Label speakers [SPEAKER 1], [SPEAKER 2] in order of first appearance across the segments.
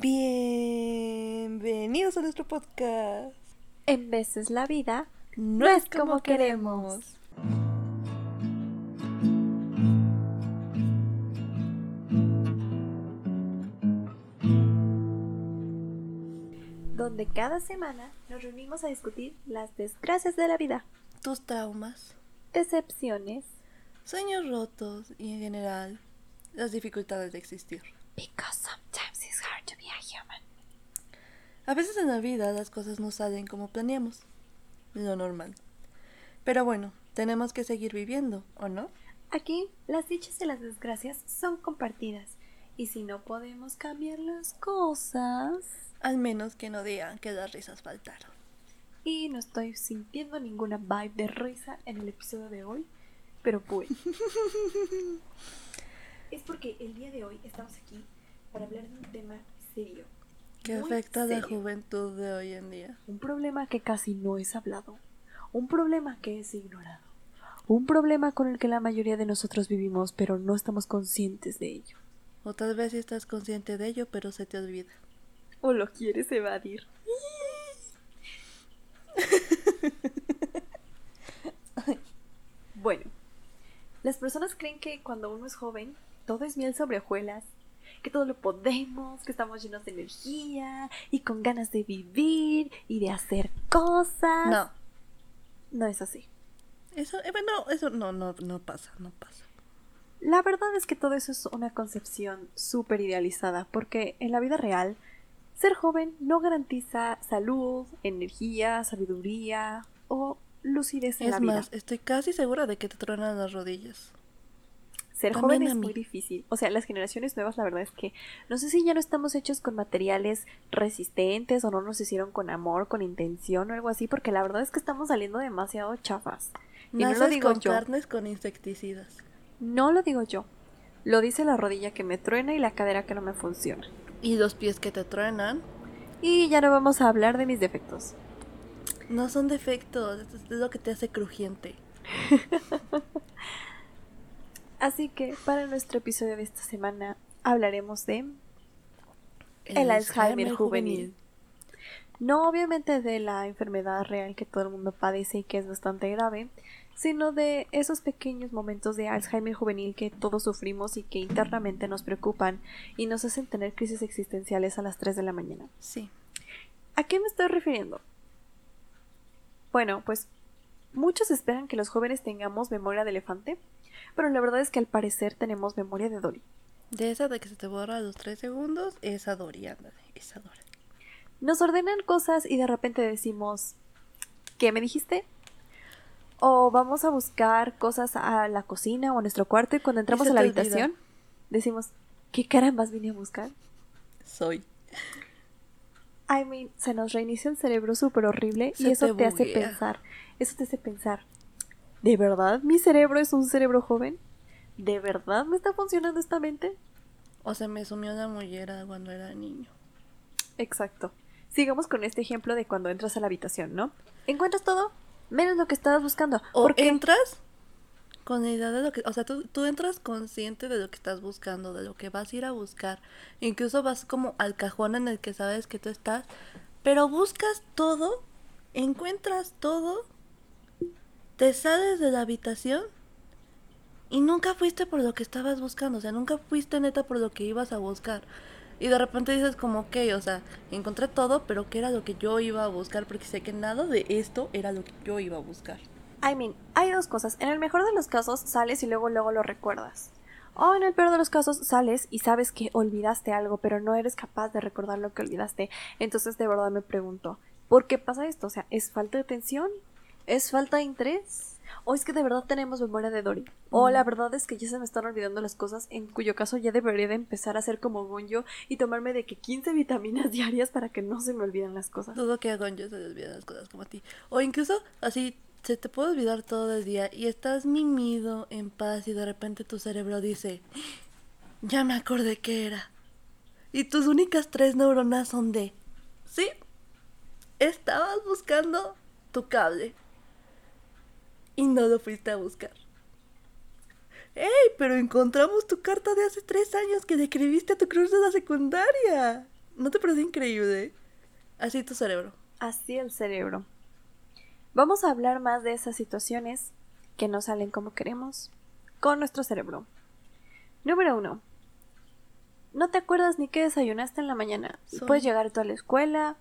[SPEAKER 1] Bienvenidos a nuestro podcast.
[SPEAKER 2] En veces la vida no, es como queremos. Donde cada semana nos reunimos a discutir las desgracias de la vida,
[SPEAKER 1] Tus traumas,
[SPEAKER 2] decepciones,
[SPEAKER 1] sueños rotos y en general las dificultades de existir.
[SPEAKER 2] because human.
[SPEAKER 1] A veces en la vida las cosas no salen como planeamos. Lo normal. Pero bueno, tenemos que seguir viviendo, ¿o no?
[SPEAKER 2] Aquí las dichas y las desgracias son compartidas y si no podemos cambiar las cosas
[SPEAKER 1] Al menos que no digan que las risas faltaron.
[SPEAKER 2] y no estoy sintiendo ninguna vibe de risa en el episodio de hoy, pero bueno. es porque el día de hoy estamos aquí para hablar de un tema serio. Muy
[SPEAKER 1] afecta a la
[SPEAKER 2] serio.
[SPEAKER 1] juventud de hoy en día.
[SPEAKER 2] Un problema que casi no es hablado. Un problema que es ignorado. Un problema con el que la mayoría de nosotros vivimos, pero no estamos conscientes de ello.
[SPEAKER 1] O tal vez estás consciente de ello, pero se te olvida.
[SPEAKER 2] O lo quieres evadir. bueno, las personas creen que cuando uno es joven, todo es miel sobre hojuelas, que todo lo podemos, que estamos llenos de energía y con ganas de vivir y de hacer cosas.
[SPEAKER 1] No,
[SPEAKER 2] No es así.
[SPEAKER 1] eso, eh, bueno, eso no, no, no pasa, no pasa.
[SPEAKER 2] La verdad es que todo eso es una concepción súper idealizada, porque en la vida real, ser joven no garantiza salud, energía, sabiduría o lucidez en
[SPEAKER 1] Es
[SPEAKER 2] la vida.
[SPEAKER 1] más, estoy casi segura de que te truenan las rodillas.
[SPEAKER 2] Ser
[SPEAKER 1] también
[SPEAKER 2] joven es muy difícil. O sea, las generaciones nuevas, la verdad es que no sé si ya no estamos hechos con materiales resistentes o no nos hicieron con amor, con intención o algo así, porque la verdad es que estamos saliendo demasiado chafas. Y no lo digo
[SPEAKER 1] con
[SPEAKER 2] yo.
[SPEAKER 1] carnes con insecticidas.
[SPEAKER 2] No lo digo yo. Lo dice la rodilla que me truena y la cadera que no me funciona.
[SPEAKER 1] Y los pies que te truenan
[SPEAKER 2] Y ya no vamos a hablar de mis defectos.
[SPEAKER 1] no son defectos, es lo que te hace crujiente.
[SPEAKER 2] Así que para nuestro episodio de esta semana hablaremos de El Alzheimer juvenil. no obviamente de la enfermedad real que todo el mundo padece y que es bastante grave, sino de esos pequeños momentos de Alzheimer juvenil que todos sufrimos y que internamente nos preocupan y nos hacen tener crisis existenciales a las 3 de la mañana.
[SPEAKER 1] Sí.
[SPEAKER 2] ¿A qué me estoy refiriendo? Bueno, pues muchos esperan que los jóvenes tengamos memoria de elefante, pero la verdad es que al parecer tenemos memoria de Dory.
[SPEAKER 1] De esa de que se te borra a los tres segundos, esa Dory, ándale, esa Dory.
[SPEAKER 2] Nos ordenan cosas y de repente decimos, ¿qué me dijiste? O vamos a buscar cosas a la cocina o a nuestro cuarto y cuando entramos a la
[SPEAKER 1] olvida.
[SPEAKER 2] habitación decimos, ¿qué carambas vine a buscar?
[SPEAKER 1] Soy.
[SPEAKER 2] I mean, se nos reinicia el cerebro súper horrible y eso
[SPEAKER 1] te
[SPEAKER 2] te hace pensar, eso te hace pensar, ¿de verdad mi cerebro es un cerebro joven? ¿De verdad me está funcionando esta mente?
[SPEAKER 1] O se me sumió la mollera cuando era niño.
[SPEAKER 2] Exacto. Sigamos con este ejemplo de cuando entras a la habitación, ¿no? Encuentras todo menos lo que estabas buscando.
[SPEAKER 1] O
[SPEAKER 2] porque
[SPEAKER 1] entras con la idea de lo que, o sea, tú, tú entras consciente de lo que estás buscando, de lo que vas a ir a buscar. Incluso vas como al cajón en el que sabes que tú estás, pero buscas todo, encuentras todo, te sales de la habitación y nunca fuiste por lo que estabas buscando, o sea, nunca fuiste neta por lo que ibas a buscar. Y de repente dices como, ok, o sea, encontré todo, pero ¿qué era lo que yo iba a buscar? Porque sé que nada de esto era lo que yo iba a buscar.
[SPEAKER 2] I mean, hay dos cosas. En el mejor de los casos sales y luego luego lo recuerdas. O en el peor de los casos sales y sabes que olvidaste algo, pero no eres capaz de recordar lo que olvidaste. Entonces de verdad me pregunto, ¿por qué pasa esto? O sea, ¿es falta de atención? ¿Es falta de interés? ¿O es que de verdad tenemos memoria de Dory? O la verdad es que ya se me están olvidando las cosas, en cuyo caso ya debería de empezar a hacer como Gonjo y tomarme de que 15 vitaminas diarias para que no se me olviden las cosas.
[SPEAKER 1] Dudo que a Gonjo se le olviden las cosas como a ti. O incluso así se te puede olvidar todo el día y estás mimido, en paz y de repente tu cerebro dice, ya me acordé qué era. Y tus únicas tres neuronas son de, sí, estabas buscando tu cable y no lo fuiste a buscar. ¡Ey! Pero encontramos tu carta de hace tres años que le escribiste a tu crush de la secundaria. ¿No te parece increíble? Así tu cerebro.
[SPEAKER 2] Así el cerebro. Vamos a hablar más de esas situaciones que no salen como queremos con nuestro cerebro. Número uno. No te acuerdas ni qué desayunaste en la mañana.
[SPEAKER 1] Soy
[SPEAKER 2] Puedes llegar tú a la escuela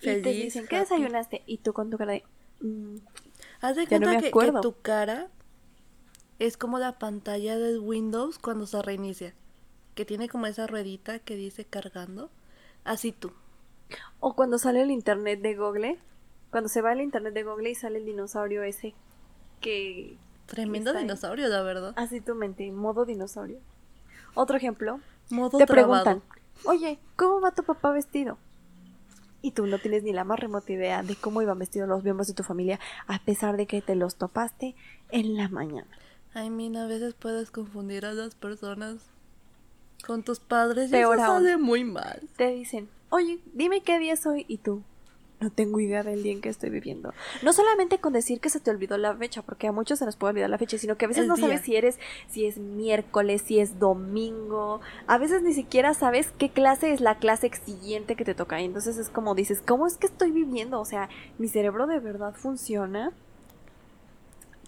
[SPEAKER 2] y te dicen, ¿qué desayunaste? Y tú con tu cara de... "Mm,
[SPEAKER 1] Haz de
[SPEAKER 2] no
[SPEAKER 1] cuenta que, tu cara es como la pantalla del Windows cuando se reinicia. Que tiene como esa ruedita que dice cargando. Así tú.
[SPEAKER 2] O cuando sale el internet de Google, cuando se va el internet de Google y sale el dinosaurio ese que...
[SPEAKER 1] Tremendo dinosaurio, la verdad.
[SPEAKER 2] Así tu mente, modo dinosaurio. Otro ejemplo,
[SPEAKER 1] Modo
[SPEAKER 2] te
[SPEAKER 1] trabado.
[SPEAKER 2] preguntan, oye, ¿cómo va tu papá vestido? Y tú no tienes ni la más remota idea de cómo iban vestidos los miembros de tu familia, a pesar de que te los topaste en la mañana.
[SPEAKER 1] Ay, mina, a veces puedes confundir a las personas con tus padres y
[SPEAKER 2] Peor
[SPEAKER 1] eso
[SPEAKER 2] aún.
[SPEAKER 1] sale muy mal.
[SPEAKER 2] Te dicen, oye, dime qué día es hoy, y tú, no tengo idea del día en que estoy viviendo. No solamente con decir que se te olvidó la fecha, porque a muchos se nos puede olvidar la fecha, sino que a veces
[SPEAKER 1] El
[SPEAKER 2] no
[SPEAKER 1] día.
[SPEAKER 2] sabes si eres, si es miércoles, si es domingo. A veces ni siquiera sabes qué clase es la clase siguiente que te toca. Y entonces es como dices, ¿cómo es que estoy viviendo? O sea, mi cerebro de verdad funciona.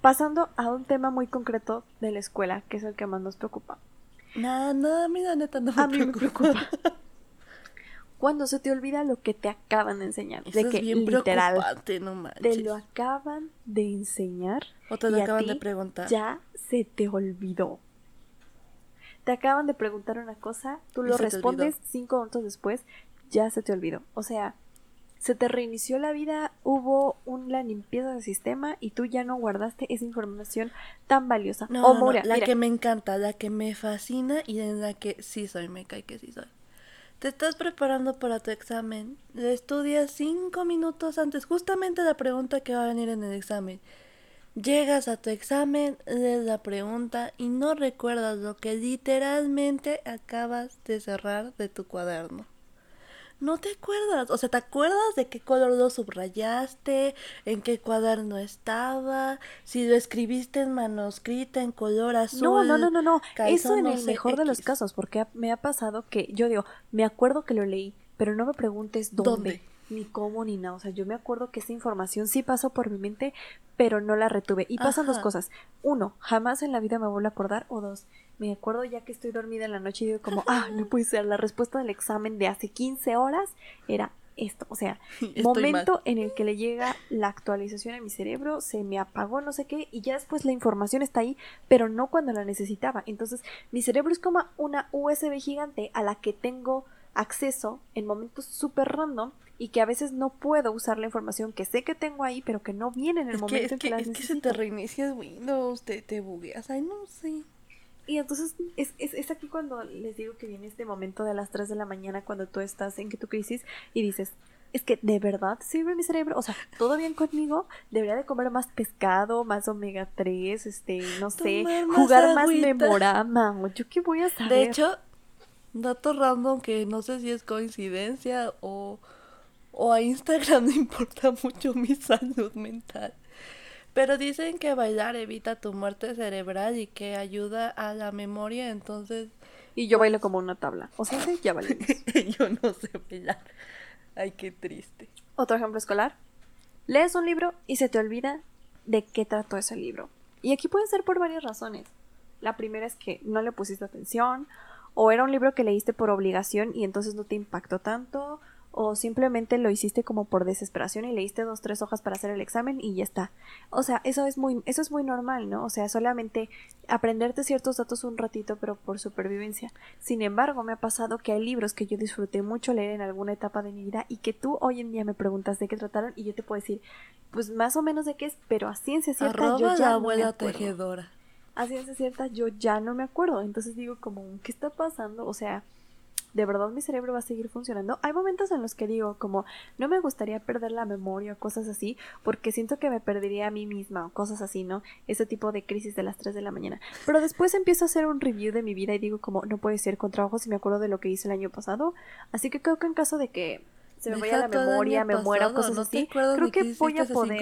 [SPEAKER 2] Pasando a un tema muy concreto de la escuela, que es el que más nos preocupa.
[SPEAKER 1] Nada, nada, mira, neta, no me
[SPEAKER 2] A mí me
[SPEAKER 1] preocupa.
[SPEAKER 2] Cuando se te olvida lo que te acaban de enseñar.
[SPEAKER 1] Eso
[SPEAKER 2] de
[SPEAKER 1] es
[SPEAKER 2] que
[SPEAKER 1] bien
[SPEAKER 2] literal
[SPEAKER 1] preocupante, no
[SPEAKER 2] te
[SPEAKER 1] manches.
[SPEAKER 2] lo acaban de enseñar
[SPEAKER 1] O te lo acaban de preguntar.
[SPEAKER 2] ya se te olvidó. Te acaban de preguntar una cosa, tú lo
[SPEAKER 1] te
[SPEAKER 2] respondes cinco minutos después, ya se te olvidó. O sea, se te reinició la vida, hubo una limpieza del sistema y tú ya no guardaste esa información tan valiosa.
[SPEAKER 1] No,
[SPEAKER 2] o
[SPEAKER 1] no, no, la
[SPEAKER 2] mira,
[SPEAKER 1] que me encanta, la que me fascina y en la que sí soy, me cae que sí soy. Te estás preparando para tu examen, le estudias cinco minutos antes, justamente la pregunta que va a venir en el examen. Llegas a tu examen, lees la pregunta y no recuerdas lo que literalmente acabas de cerrar de tu cuaderno. No te acuerdas, o sea, ¿te acuerdas de qué color lo subrayaste? ¿En qué cuaderno estaba? Si lo escribiste en manuscrita, en color azul.
[SPEAKER 2] No, no, no, no, no. Eso en el mejor de los casos, porque me ha pasado que yo digo, me acuerdo que lo leí, pero no me preguntes dónde,
[SPEAKER 1] ¿Dónde?
[SPEAKER 2] ni cómo, ni nada. O sea, yo me acuerdo que esa información sí pasó por mi mente, pero no la retuve. Y pasan dos cosas. Uno, jamás en la vida me vuelvo a acordar. O dos, me acuerdo ya que estoy dormida en la noche y digo como, ah, no puede ser, la respuesta del examen de hace 15 horas era esto. O sea,
[SPEAKER 1] Estoy
[SPEAKER 2] momento
[SPEAKER 1] mal.
[SPEAKER 2] en el que le llega la actualización a mi cerebro, se me apagó no sé qué y ya después la información está ahí, pero no cuando la necesitaba. Entonces mi cerebro es como una USB gigante a la que tengo acceso en momentos súper random y que a veces no puedo usar la información que sé que tengo ahí, pero que no viene en el
[SPEAKER 1] Es que,
[SPEAKER 2] momento
[SPEAKER 1] es
[SPEAKER 2] en que,
[SPEAKER 1] que,
[SPEAKER 2] las
[SPEAKER 1] es que se te reinicia Windows, te, te bugueas, ay, no sé.
[SPEAKER 2] Y entonces es, es, es aquí cuando les digo que viene este momento de las 3 de la mañana cuando tú estás en que tu crisis y dices, es que de verdad sirve mi cerebro, o sea, todo bien conmigo, debería de comer más pescado, más omega 3, este, no sé,
[SPEAKER 1] Tomar más
[SPEAKER 2] jugar más memorama, o yo qué voy a saber.
[SPEAKER 1] De hecho, dato random que no sé si es coincidencia o, o a Instagram le importa mucho mi salud mental. Pero dicen que bailar evita tu muerte cerebral y que ayuda a la memoria, entonces
[SPEAKER 2] y yo bailo como una tabla, o sea, sí, ya valimos.
[SPEAKER 1] yo no sé bailar. Ay, qué triste.
[SPEAKER 2] Otro ejemplo escolar. Lees un libro y se te olvida de qué trató ese libro. Y aquí puede ser por varias razones. La primera es que no le pusiste atención, o era un libro que leíste por obligación y entonces no te impactó tanto, o simplemente lo hiciste como por desesperación y leíste dos, tres hojas para hacer el examen y ya está. O sea, eso es muy, eso es muy normal, ¿no? O sea, solamente aprenderte ciertos datos un ratito, pero por supervivencia. Sin embargo, me ha pasado que hay libros que yo disfruté mucho leer en alguna etapa de mi vida y que tú hoy en día me preguntas de qué trataron y yo te puedo decir, pues más o menos de qué es, pero a ciencia cierta
[SPEAKER 1] Arroba
[SPEAKER 2] yo
[SPEAKER 1] la
[SPEAKER 2] ya no me
[SPEAKER 1] tejedora.
[SPEAKER 2] a ciencia cierta yo ya no me acuerdo. Entonces digo como, ¿qué está pasando? O sea, ¿de verdad mi cerebro va a seguir funcionando? Hay momentos en los que digo como, no me gustaría perder la memoria o cosas así, porque siento que me perdería a mí misma o cosas así, ¿no? Ese tipo de crisis de las 3 de la mañana. Pero después empiezo a hacer un review de mi vida y digo como, no puede ser con trabajo si me acuerdo de lo que hice el año pasado. Así que creo que en caso de que se me vaya la memoria, me muera cosas
[SPEAKER 1] no
[SPEAKER 2] así, creo que voy a poder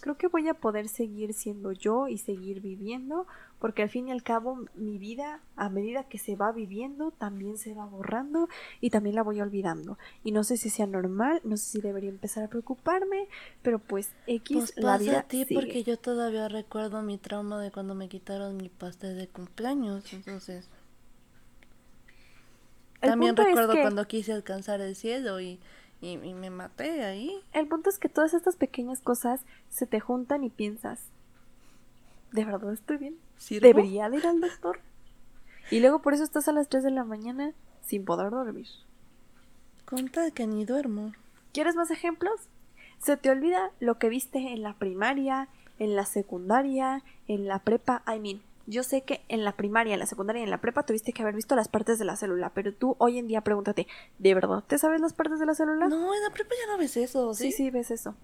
[SPEAKER 2] creo que voy a poder seguir siendo yo y seguir viviendo porque al fin y al cabo mi vida, a medida que se va viviendo, también se va borrando y también la voy olvidando. Y no sé si sea normal, no sé si debería empezar a preocuparme, pero pues X
[SPEAKER 1] Pues
[SPEAKER 2] la
[SPEAKER 1] pasa
[SPEAKER 2] vida
[SPEAKER 1] a ti
[SPEAKER 2] sigue.
[SPEAKER 1] porque yo todavía recuerdo mi trauma de cuando me quitaron mi pastel de cumpleaños, entonces...
[SPEAKER 2] El
[SPEAKER 1] También
[SPEAKER 2] es
[SPEAKER 1] recuerdo
[SPEAKER 2] que-
[SPEAKER 1] cuando quise alcanzar el cielo y, y, y me maté ahí.
[SPEAKER 2] El punto es que todas estas pequeñas cosas se te juntan y piensas, ¿de verdad estoy bien?
[SPEAKER 1] ¿Sirvo?
[SPEAKER 2] ¿Debería de ir al doctor? Y luego por eso estás a las 3 de la mañana sin poder dormir.
[SPEAKER 1] Conta que ni duermo.
[SPEAKER 2] ¿Quieres más ejemplos? Se te olvida lo que viste en la primaria, en la secundaria, en la prepa. I mean, yo sé que en la primaria, en la secundaria y en la prepa tuviste que haber visto las partes de la célula, pero tú hoy en día pregúntate, ¿de verdad te sabes las partes de la célula?
[SPEAKER 1] No, en la prepa ya no ves eso,
[SPEAKER 2] sí,
[SPEAKER 1] ¿sí?
[SPEAKER 2] sí, ves eso.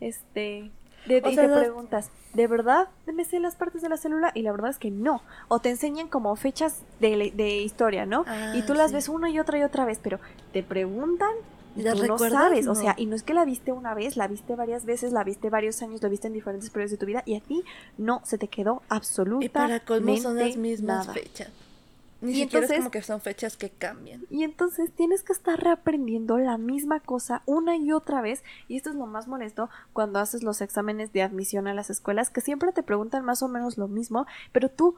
[SPEAKER 2] Este. De,
[SPEAKER 1] O
[SPEAKER 2] y
[SPEAKER 1] sea,
[SPEAKER 2] te preguntas, ¿de verdad me sé las partes de la célula? Y la verdad es que no. O te enseñan como fechas de, de historia, ¿no?
[SPEAKER 1] Ah,
[SPEAKER 2] y tú las
[SPEAKER 1] sí.
[SPEAKER 2] ves una y otra y otra vez, pero te preguntan y
[SPEAKER 1] ¿Y las
[SPEAKER 2] tú no sabes. O sea, y no es que la viste una vez, la viste varias veces, la viste varios años, la viste en diferentes periodos de tu vida y a ti no se te quedó absolutamente
[SPEAKER 1] Y para colmo son las mismas
[SPEAKER 2] nada.
[SPEAKER 1] fechas. Ni
[SPEAKER 2] Y
[SPEAKER 1] siquiera
[SPEAKER 2] entonces-
[SPEAKER 1] es como que son fechas que cambian.
[SPEAKER 2] Y entonces tienes que estar reaprendiendo la misma cosa una y otra vez. Y esto es lo más molesto cuando haces los exámenes de admisión a las escuelas, que siempre te preguntan más o menos lo mismo, pero tú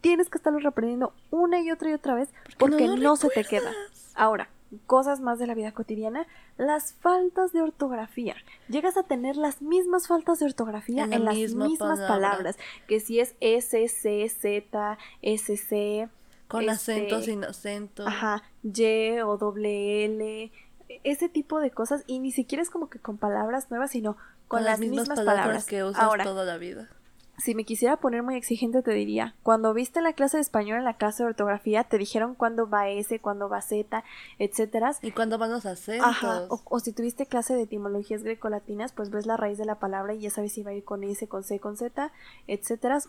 [SPEAKER 2] tienes que estarlo reaprendiendo una y otra y otra vez porque
[SPEAKER 1] no
[SPEAKER 2] se te queda. Ahora, cosas más de la vida cotidiana, las faltas de ortografía. Llegas a tener las mismas faltas de ortografía
[SPEAKER 1] En
[SPEAKER 2] en,
[SPEAKER 1] la
[SPEAKER 2] las
[SPEAKER 1] misma
[SPEAKER 2] mismas
[SPEAKER 1] palabra.
[SPEAKER 2] palabras, que si es S, C, Z, S, C,
[SPEAKER 1] Con
[SPEAKER 2] Este,
[SPEAKER 1] acento, sin acento.
[SPEAKER 2] Ajá, Y o doble L, ese tipo de cosas y ni siquiera es como que con palabras nuevas, sino con, las, mismas, palabras.
[SPEAKER 1] que usas
[SPEAKER 2] Ahora,
[SPEAKER 1] toda la vida.
[SPEAKER 2] si me quisiera poner muy exigente te diría, cuando viste la clase de español en la clase de ortografía te dijeron cuándo va S, cuándo va Z, etcétera.
[SPEAKER 1] ¿Y cuándo van los acentos?
[SPEAKER 2] Ajá, o, o si tuviste clase de etimologías grecolatinas, pues ves la raíz de la palabra y ya sabes si va a ir con S, con C, con Z, etcétera.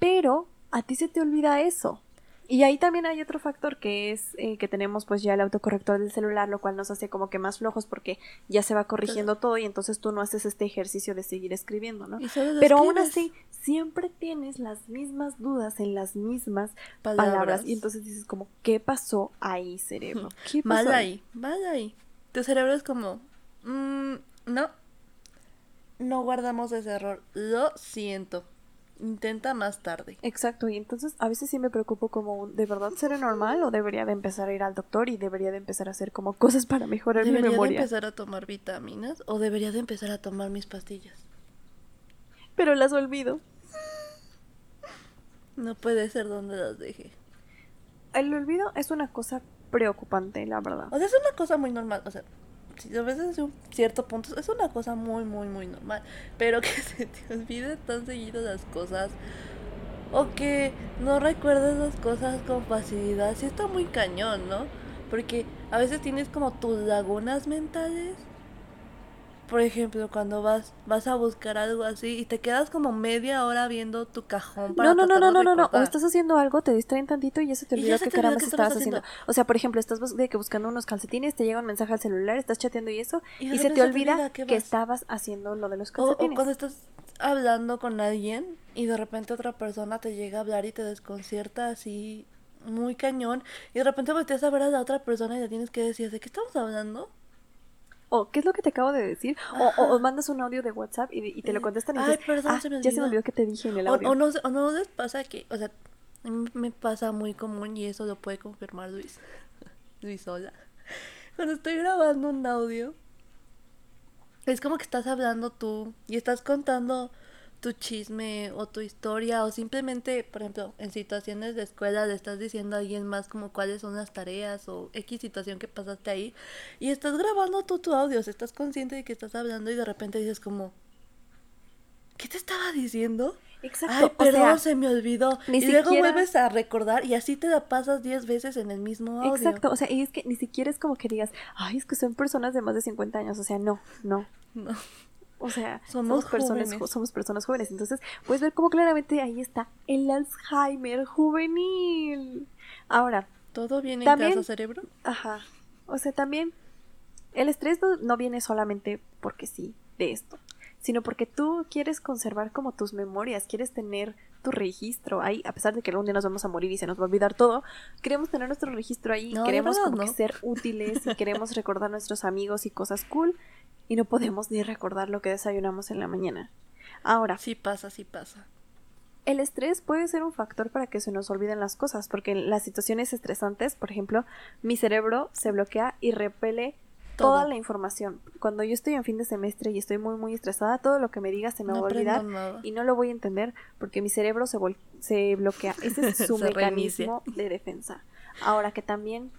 [SPEAKER 2] Pero a ti se te olvida eso. Y ahí también hay otro factor que es eh, que tenemos pues ya el autocorrector del celular, lo cual nos hace como que más flojos porque ya se va corrigiendo todo y entonces tú no haces este ejercicio de seguir escribiendo, ¿no? Pero aún así, siempre tienes las mismas dudas en las mismas
[SPEAKER 1] Palabras.
[SPEAKER 2] palabras. Y entonces dices como, ¿qué pasó ahí, cerebro? ¿Qué pasó
[SPEAKER 1] Mal
[SPEAKER 2] ahí?
[SPEAKER 1] ahí, mal ahí. Tu cerebro es como, mm, no, no guardamos ese error. Lo siento. Intenta más tarde.
[SPEAKER 2] Exacto, y entonces a veces sí me preocupo como, ¿de verdad será normal o debería de empezar a ir al doctor y debería de empezar a hacer como cosas para mejorar mi
[SPEAKER 1] ¿Debería de
[SPEAKER 2] memoria?
[SPEAKER 1] empezar a tomar vitaminas o debería de empezar a tomar mis pastillas?
[SPEAKER 2] Pero las olvido.
[SPEAKER 1] No puede ser donde las dejé.
[SPEAKER 2] El olvido es una cosa preocupante, la verdad.
[SPEAKER 1] O sea, es una cosa muy normal. O sea, si lo ves un cierto punto, es una cosa muy, muy, muy normal. Pero que se te olvide tan seguido las cosas. O que no recuerdes las cosas con facilidad. Sí está muy cañón, ¿no? Porque a veces tienes como tus lagunas mentales. Por ejemplo, cuando vas vas a buscar algo así y te quedas como media hora viendo tu cajón para
[SPEAKER 2] No, no, no, no, no, no, no. O estás haciendo algo, te distraen tantito y ya se te olvidó qué caramba estabas haciendo.
[SPEAKER 1] haciendo.
[SPEAKER 2] O sea, por ejemplo, estás de que buscando unos calcetines, te llega un mensaje al celular, estás chateando y eso,
[SPEAKER 1] Y
[SPEAKER 2] se te olvida que estabas haciendo lo de los
[SPEAKER 1] O, o
[SPEAKER 2] calcetines.
[SPEAKER 1] cuando estás hablando con alguien y de repente otra persona te llega a hablar y te desconcierta así muy cañón y de repente volteas a ver a la otra persona y le tienes que decir, ¿de qué estamos hablando?
[SPEAKER 2] O, ¿qué es lo que te acabo de decir? O, o- o mandas un audio de WhatsApp y, y te lo contestan y
[SPEAKER 1] Ay,
[SPEAKER 2] dices,
[SPEAKER 1] perdón,
[SPEAKER 2] "Ah,
[SPEAKER 1] se me
[SPEAKER 2] ya se me
[SPEAKER 1] olvidó".
[SPEAKER 2] que te dije en el audio.
[SPEAKER 1] o no, o no les pasa que, o sea, a mí me pasa muy común y eso lo puede confirmar Luis. Luis, hola. Cuando estoy grabando un audio, es como que estás hablando tú y estás contando tu chisme o tu historia o simplemente, por ejemplo, en situaciones de escuela le estás diciendo a alguien más como cuáles son las tareas o X situación que pasaste ahí y estás grabando tú tu audio, o sea, estás consciente de que estás hablando y de repente dices como, ¿qué te estaba diciendo?
[SPEAKER 2] Exacto.
[SPEAKER 1] Ay,
[SPEAKER 2] o
[SPEAKER 1] perdón,
[SPEAKER 2] sea,
[SPEAKER 1] se me olvidó. y luego
[SPEAKER 2] siquiera-
[SPEAKER 1] vuelves a recordar y así te la pasas 10 veces en el mismo audio.
[SPEAKER 2] Exacto, o sea, y es que ni siquiera es como que digas, ay, es que son personas de más de 50 años, o sea, no, no.
[SPEAKER 1] No.
[SPEAKER 2] O sea,
[SPEAKER 1] Somos
[SPEAKER 2] somos, personas,
[SPEAKER 1] jóvenes.
[SPEAKER 2] somos personas jóvenes. Entonces, puedes ver cómo claramente ahí está el Alzheimer juvenil. Ahora,
[SPEAKER 1] ¿Todo bien en
[SPEAKER 2] También-
[SPEAKER 1] casa, cerebro?
[SPEAKER 2] ajá. O sea, también el estrés no, no viene solamente porque sí de esto, sino porque tú quieres conservar como tus memorias, quieres tener tu registro ahí, a pesar de que algún día nos vamos a morir y se nos va a olvidar todo, queremos tener nuestro registro ahí,
[SPEAKER 1] No,
[SPEAKER 2] queremos
[SPEAKER 1] verdad,
[SPEAKER 2] como ser útiles y queremos recordar a nuestros amigos y cosas cool y no podemos ni recordar lo que desayunamos en la mañana. Ahora,
[SPEAKER 1] Sí pasa, sí pasa.
[SPEAKER 2] el estrés puede ser un factor para que se nos olviden las cosas, porque en las situaciones estresantes, por ejemplo, mi cerebro se bloquea y repele
[SPEAKER 1] Todo.
[SPEAKER 2] toda la información. Cuando yo estoy en fin de semestre y estoy muy muy estresada, todo lo que me digas se me
[SPEAKER 1] No
[SPEAKER 2] va a olvidar
[SPEAKER 1] nada.
[SPEAKER 2] y no lo voy a entender porque mi cerebro se, vol- se bloquea. Ese es su mecanismo de defensa. Ahora que también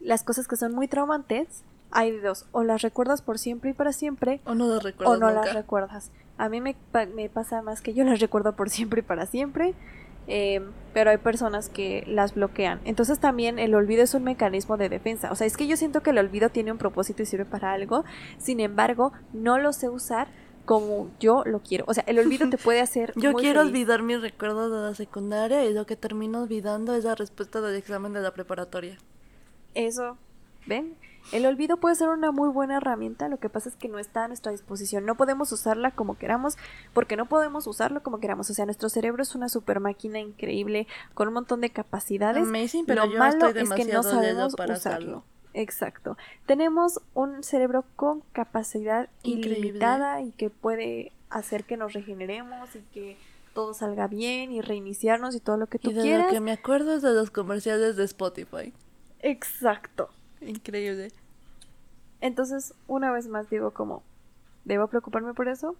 [SPEAKER 2] las cosas que son muy traumantes, hay de dos, o las recuerdas por siempre y para siempre,
[SPEAKER 1] O no lo recuerdo
[SPEAKER 2] o no
[SPEAKER 1] nunca.
[SPEAKER 2] las recuerdas. A mí me, pa- me pasa más que yo las recuerdo por siempre y para siempre, eh, pero hay personas que las bloquean. Entonces también el olvido es un mecanismo de defensa. O sea, es que yo siento que el olvido tiene un propósito y sirve para algo, sin embargo, no lo sé usar como yo lo quiero. O sea, el olvido te puede hacer...
[SPEAKER 1] Yo
[SPEAKER 2] muy
[SPEAKER 1] quiero
[SPEAKER 2] feliz.
[SPEAKER 1] olvidar mis recuerdos de la secundaria y lo que termino olvidando es la respuesta del examen de la preparatoria.
[SPEAKER 2] Eso, ¿ven? El olvido puede ser una muy buena herramienta, lo que pasa es que no está a nuestra disposición. No podemos usarla como queramos, porque no podemos usarlo como queramos. O sea, nuestro cerebro es una super máquina increíble con un montón de capacidades.
[SPEAKER 1] Amazing, pero
[SPEAKER 2] lo
[SPEAKER 1] yo
[SPEAKER 2] malo
[SPEAKER 1] estoy
[SPEAKER 2] es que no sabemos
[SPEAKER 1] para
[SPEAKER 2] usarlo.
[SPEAKER 1] hacerlo.
[SPEAKER 2] Exacto. Tenemos un cerebro con capacidad
[SPEAKER 1] Increíble.
[SPEAKER 2] ilimitada y que puede hacer que nos regeneremos y que todo salga bien y reiniciarnos y todo lo que tú
[SPEAKER 1] Y de
[SPEAKER 2] quieras.
[SPEAKER 1] lo que me acuerdo es de los comerciales de Spotify.
[SPEAKER 2] Exacto.
[SPEAKER 1] Increíble.
[SPEAKER 2] Entonces, una vez más digo como, ¿debo preocuparme por eso?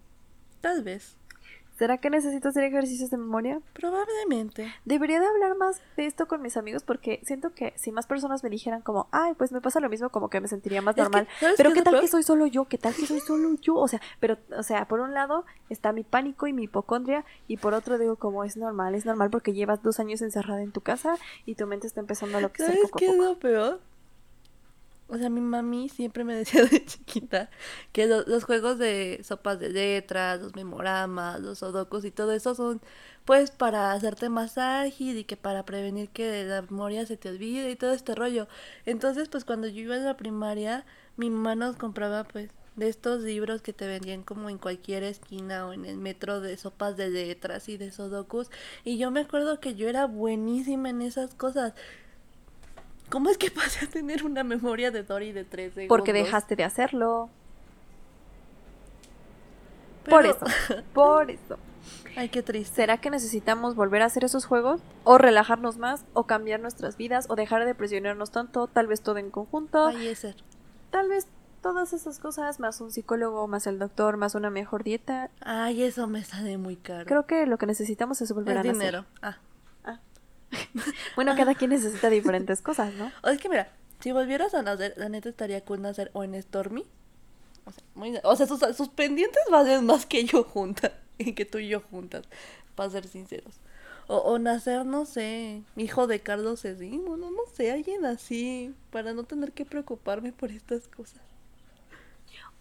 [SPEAKER 1] Tal vez.
[SPEAKER 2] ¿Será que necesito hacer ejercicios de memoria?
[SPEAKER 1] Probablemente.
[SPEAKER 2] Debería de hablar más de esto con mis amigos porque siento que si más personas me dijeran como, ay, pues me pasa lo mismo, como que me sentiría más
[SPEAKER 1] Es que,
[SPEAKER 2] normal.
[SPEAKER 1] ¿sabes
[SPEAKER 2] pero
[SPEAKER 1] qué lo
[SPEAKER 2] tal
[SPEAKER 1] peor?
[SPEAKER 2] que soy solo yo, qué tal que soy solo yo, o sea, pero, o sea, por un lado está mi pánico y mi hipocondria y por otro digo como es normal, es normal porque llevas dos años encerrada en tu casa y tu mente está empezando a enloquecer
[SPEAKER 1] ¿Sabes
[SPEAKER 2] poco
[SPEAKER 1] qué es lo peor? O sea, mi mami siempre me decía de chiquita que lo- los juegos de sopas de letras, los memoramas, los sudokus y todo eso son pues para hacerte más ágil y que para prevenir que la memoria se te olvide y todo este rollo. Entonces, pues cuando yo iba a la primaria, mi mamá nos compraba pues de estos libros que te vendían como en cualquier esquina o en el metro de sopas de letras y de sudokus y yo me acuerdo que yo era buenísima en esas cosas. ¿Cómo es que pasé a tener una memoria de Dory de 3 segundos?
[SPEAKER 2] Porque dejaste de hacerlo. Por eso, por eso.
[SPEAKER 1] Ay, qué triste.
[SPEAKER 2] ¿Será que necesitamos volver a hacer esos juegos? ¿O relajarnos más? ¿O cambiar nuestras vidas? ¿O dejar de presionarnos tanto? Tal vez todo en conjunto.
[SPEAKER 1] Fallecer.
[SPEAKER 2] Tal vez todas esas cosas, más un psicólogo, más el doctor, más una mejor dieta.
[SPEAKER 1] Ay, eso me sale muy caro.
[SPEAKER 2] Creo que lo que necesitamos es volver
[SPEAKER 1] es
[SPEAKER 2] a nacer.
[SPEAKER 1] dinero. Ah.
[SPEAKER 2] Bueno, cada quien necesita diferentes cosas, ¿no?
[SPEAKER 1] O es que mira, si volvieras a nacer, la neta estaría cool nacer o en Stormy. O sea, muy- o sea sus, sus pendientes valen más que yo juntas. Y que tú y yo juntas, para ser sinceros. O, o nacer, no sé, hijo de Carlos Slim, no, no sé, alguien así, para no tener que preocuparme por estas cosas.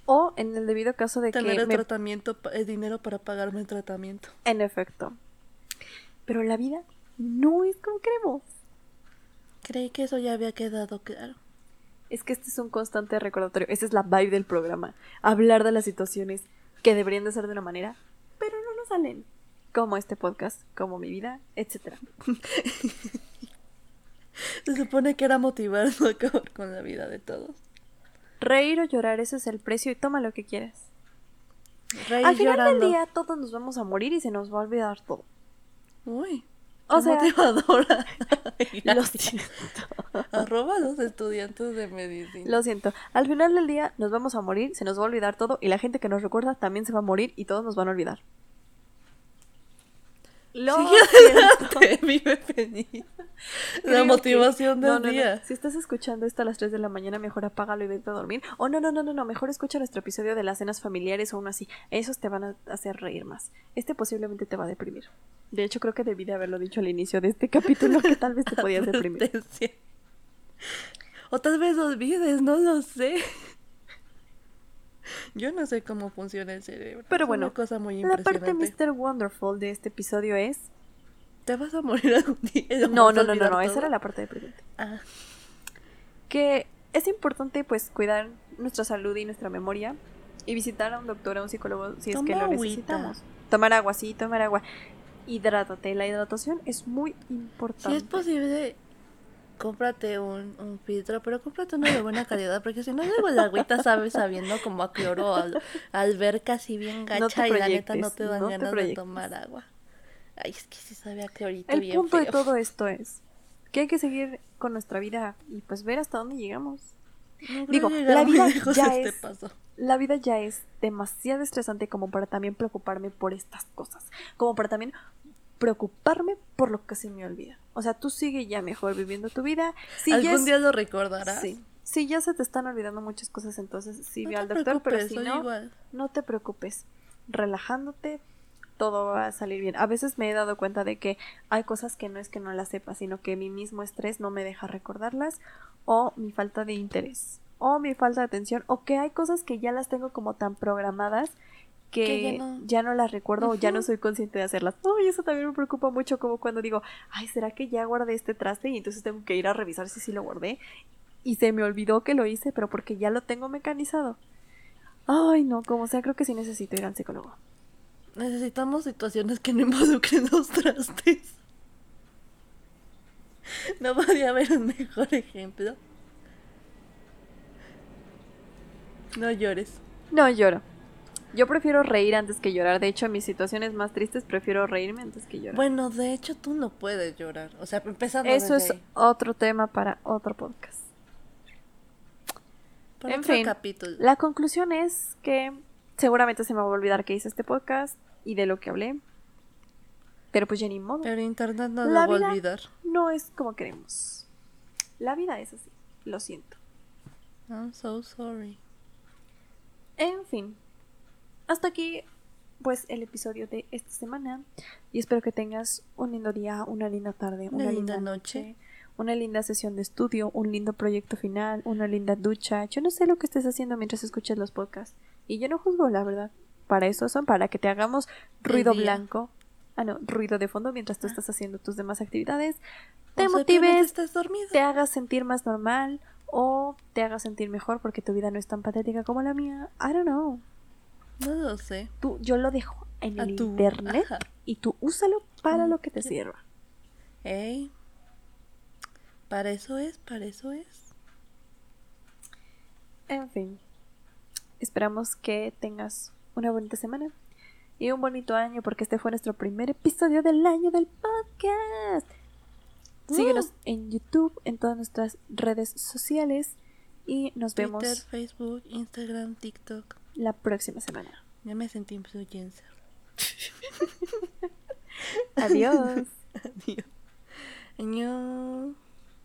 [SPEAKER 2] O en el debido caso de
[SPEAKER 1] Tener
[SPEAKER 2] que
[SPEAKER 1] el
[SPEAKER 2] me...
[SPEAKER 1] tratamiento, el dinero para pagarme el tratamiento.
[SPEAKER 2] En efecto. Pero la vida no es como queremos.
[SPEAKER 1] Creí que eso ya había quedado claro.
[SPEAKER 2] Es que este es un constante recordatorio. Esa es la vibe del programa. Hablar de las situaciones que deberían de ser de una manera, pero no nos salen. Como este podcast, como mi vida, etcétera.
[SPEAKER 1] Se supone que era motivar, no acabar con la vida de todos.
[SPEAKER 2] Reír o llorar, ese es el precio y toma lo que quieras.
[SPEAKER 1] Reír
[SPEAKER 2] Al final
[SPEAKER 1] llorando.
[SPEAKER 2] del día todos nos vamos a morir y se nos va a olvidar todo.
[SPEAKER 1] Uy,
[SPEAKER 2] O
[SPEAKER 1] o
[SPEAKER 2] sea-
[SPEAKER 1] motivadora.
[SPEAKER 2] Lo siento.
[SPEAKER 1] Arroba los estudiantes de medicina.
[SPEAKER 2] Lo siento. Al final del día nos vamos a morir, se nos va a olvidar todo y la gente que nos recuerda también se va a morir y todos nos van a olvidar. Lo siento.
[SPEAKER 1] vive feliz. La motivación
[SPEAKER 2] que-
[SPEAKER 1] del
[SPEAKER 2] no, no, no.
[SPEAKER 1] día.
[SPEAKER 2] Si estás escuchando esto a las 3 de la mañana, mejor apágalo y vete a dormir. O no, no, no, no, no. Mejor escucha nuestro episodio de las cenas familiares o uno así. Esos te van a hacer reír más. Este posiblemente te va a deprimir. De hecho, creo que debí de haberlo dicho al inicio de este capítulo que tal vez te podías deprimir.
[SPEAKER 1] O tal vez olvides, no lo sé. Yo no sé cómo funciona el cerebro.
[SPEAKER 2] Pero
[SPEAKER 1] Es
[SPEAKER 2] bueno,
[SPEAKER 1] una cosa muy
[SPEAKER 2] La parte. Mr. Wonderful de este episodio es...
[SPEAKER 1] ¿Te vas a morir algún día?
[SPEAKER 2] No, no, no, no, no. Esa era la parte deprimente.
[SPEAKER 1] Ah,
[SPEAKER 2] que es importante pues cuidar nuestra salud y nuestra memoria y visitar a un doctor, a un psicólogo si es que lo
[SPEAKER 1] agüita.
[SPEAKER 2] necesitamos. Tomar agua, sí, tomar agua. Hidrátate. La hidratación es muy importante.
[SPEAKER 1] Si es posible, cómprate un, un filtro, pero cómprate uno de buena calidad, porque si no, luego la agüita sabe sabiendo como a cloro o al, alberca así bien
[SPEAKER 2] No
[SPEAKER 1] gacha y la neta no te dan
[SPEAKER 2] no te
[SPEAKER 1] ganas de tomar agua. Ay, es que sí sabe a clorito
[SPEAKER 2] El
[SPEAKER 1] bien
[SPEAKER 2] punto de todo esto es que hay que seguir con nuestra vida y pues ver hasta dónde llegamos.
[SPEAKER 1] No
[SPEAKER 2] Digo, la vida ya
[SPEAKER 1] este
[SPEAKER 2] es-. La vida ya es demasiado estresante como para también preocuparme por estas cosas. Como para también preocuparme por lo que se me olvida. O sea, tú sigue ya mejor viviendo tu vida. Si ya
[SPEAKER 1] Algún
[SPEAKER 2] es-
[SPEAKER 1] día lo recordarás.
[SPEAKER 2] Sí. Si ya se te están olvidando muchas cosas, entonces sí
[SPEAKER 1] No
[SPEAKER 2] ve al doctor, pero si no,
[SPEAKER 1] igual.
[SPEAKER 2] no te preocupes. Relajándote, todo va a salir bien. A veces me he dado cuenta de que hay cosas que no es que no las sepa, sino que mi mismo estrés no me deja recordarlas, o mi falta de interés, o mi falta de atención, o que hay cosas que ya las tengo como tan programadas que,
[SPEAKER 1] Que
[SPEAKER 2] ya,
[SPEAKER 1] ya
[SPEAKER 2] no... las recuerdo o ya no soy consciente de hacerlas. Ay, eso también me preocupa mucho, como cuando digo, ay, ¿será que ya guardé este traste? Y entonces tengo que ir a revisar si sí lo guardé. Y se me olvidó que lo hice, pero porque ya lo tengo mecanizado. Ay, no, como sea, creo que sí necesito ir al psicólogo.
[SPEAKER 1] Necesitamos situaciones que no involucren los trastes. No podía haber un mejor ejemplo. No llores.
[SPEAKER 2] No lloro. Yo prefiero reír antes que llorar. De hecho, en mis situaciones más tristes prefiero reírme antes que llorar.
[SPEAKER 1] Bueno, de hecho tú no puedes llorar. O sea, empezando
[SPEAKER 2] Eso
[SPEAKER 1] desde
[SPEAKER 2] es
[SPEAKER 1] ahí.
[SPEAKER 2] otro tema para otro podcast.
[SPEAKER 1] Para
[SPEAKER 2] en
[SPEAKER 1] otro
[SPEAKER 2] fin,
[SPEAKER 1] capítulo.
[SPEAKER 2] La conclusión es que seguramente se me va a olvidar que hice este podcast y de lo que hablé. Pero pues ya ni modo.
[SPEAKER 1] Pero internet no
[SPEAKER 2] La
[SPEAKER 1] lo va
[SPEAKER 2] vida-
[SPEAKER 1] a olvidar.
[SPEAKER 2] No es como queremos. La vida es así. Lo siento.
[SPEAKER 1] I'm so sorry.
[SPEAKER 2] En fin. Hasta aquí, pues, el episodio de esta semana. Y espero que tengas un lindo día, una linda tarde, una,
[SPEAKER 1] Una
[SPEAKER 2] linda,
[SPEAKER 1] linda
[SPEAKER 2] noche.
[SPEAKER 1] noche.
[SPEAKER 2] una linda sesión de estudio, un lindo proyecto final, una linda ducha. Yo no sé lo que estés haciendo mientras escuchas los podcasts. Y yo no juzgo, la verdad. Para eso son, para que te hagamos ruido blanco. Ah, no, ruido de fondo mientras tú estás haciendo tus demás actividades. Te
[SPEAKER 1] O
[SPEAKER 2] motives,
[SPEAKER 1] estás dormido.
[SPEAKER 2] te hagas sentir más normal o te hagas sentir mejor porque tu vida no es tan patética como la mía. I don't know.
[SPEAKER 1] No lo sé.
[SPEAKER 2] Tú, yo lo dejo en
[SPEAKER 1] A
[SPEAKER 2] el
[SPEAKER 1] tu-
[SPEAKER 2] internet
[SPEAKER 1] ajá.
[SPEAKER 2] y tú úsalo para
[SPEAKER 1] Como
[SPEAKER 2] lo que te sirva.
[SPEAKER 1] Ey. Para eso es, para eso es.
[SPEAKER 2] En fin, esperamos que tengas una bonita semana y un bonito año porque este fue nuestro primer episodio del año del podcast. Síguenos
[SPEAKER 1] Uh.
[SPEAKER 2] en YouTube, en todas nuestras redes sociales y nos vemos
[SPEAKER 1] Twitter, Facebook, Instagram, TikTok.
[SPEAKER 2] la próxima semana.
[SPEAKER 1] Ya me sentí influencer.
[SPEAKER 2] Adiós.
[SPEAKER 1] Adiós. Año.